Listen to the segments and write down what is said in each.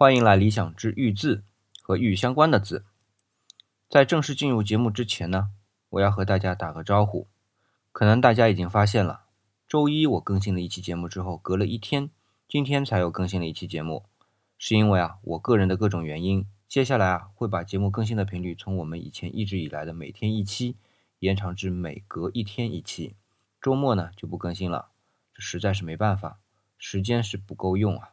欢迎来理想之玉字和玉相关的字。在正式进入节目之前呢，我要和大家打个招呼。可能大家已经发现了，周一我更新了一期节目之后，隔了一天，今天才又更新了一期节目，是因为啊，我个人的各种原因。接下来啊，会把节目更新的频率从我们以前一直以来的每天一期，延长至每隔一天一期。周末呢就不更新了，这实在是没办法，时间是不够用啊。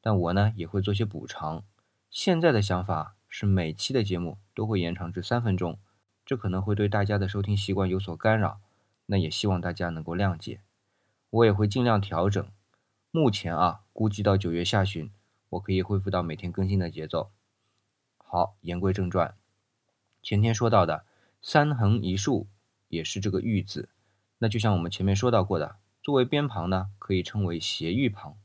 但我呢也会做些补偿。现在的想法是每期的节目都会延长至三分钟，这可能会对大家的收听习惯有所干扰，那也希望大家能够谅解。我也会尽量调整。目前啊，估计到九月下旬，我可以恢复到每天更新的节奏。好，言归正传，前天说到的三横一竖也是这个玉字，那就像我们前面说到过的，作为边旁呢，可以称为斜玉旁。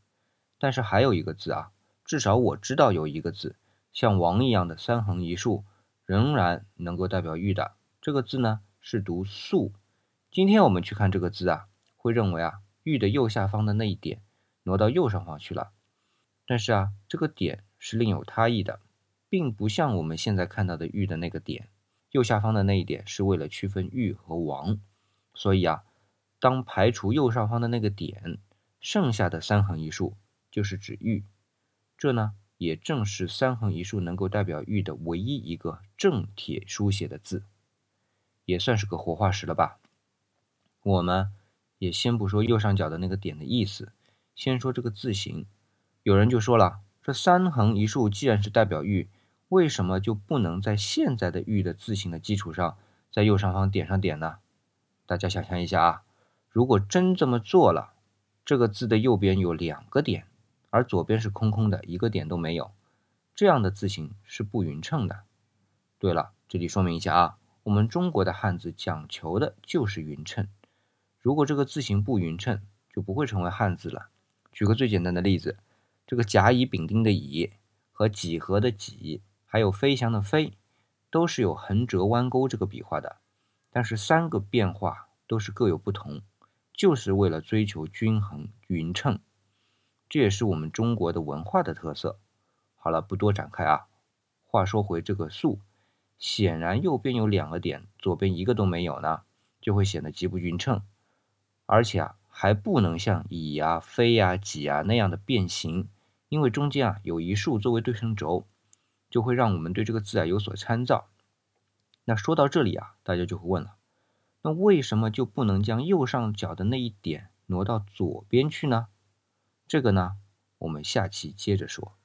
但是还有一个字啊，至少我知道有一个字，像王一样的三横一竖，仍然能够代表玉的。这个字呢是读素。今天我们去看这个字啊，会认为啊，玉的右下方的那一点挪到右上方去了。但是啊，这个点是另有他意的，并不像我们现在看到的玉的那个点，右下方的那一点是为了区分玉和王。所以啊，当排除右上方的那个点，剩下的三横一竖。就是指玉，这呢也正是三横一竖能够代表玉的唯一一个正帖书写的字，也算是个活化石了吧。我们也先不说右上角的那个点的意思，先说这个字形。有人就说了，这三横一竖既然是代表玉，为什么就不能在现在的玉的字形的基础上，在右上方点上点呢？大家想象一下啊，如果真这么做了，这个字的右边有两个点。而左边是空空的，一个点都没有，这样的字形是不匀称的。对了，这里说明一下啊，我们中国的汉字讲求的就是匀称。如果这个字形不匀称，就不会成为汉字了。举个最简单的例子，这个甲乙丙丁的乙和几何的几，还有飞翔的飞，都是有横折弯钩这个笔画的，但是三个变化都是各有不同，就是为了追求均衡匀称。这也是我们中国的文化的特色。好了，不多展开啊。话说回这个竖，显然右边有两个点，左边一个都没有呢，就会显得极不匀称，而且啊，还不能像乙啊、飞呀、己啊那样的变形，因为中间啊有一竖作为对称轴，就会让我们对这个字啊有所参照。那说到这里啊，大家就会问了，那为什么就不能将右上角的那一点挪到左边去呢？这个呢，我们下期接着说。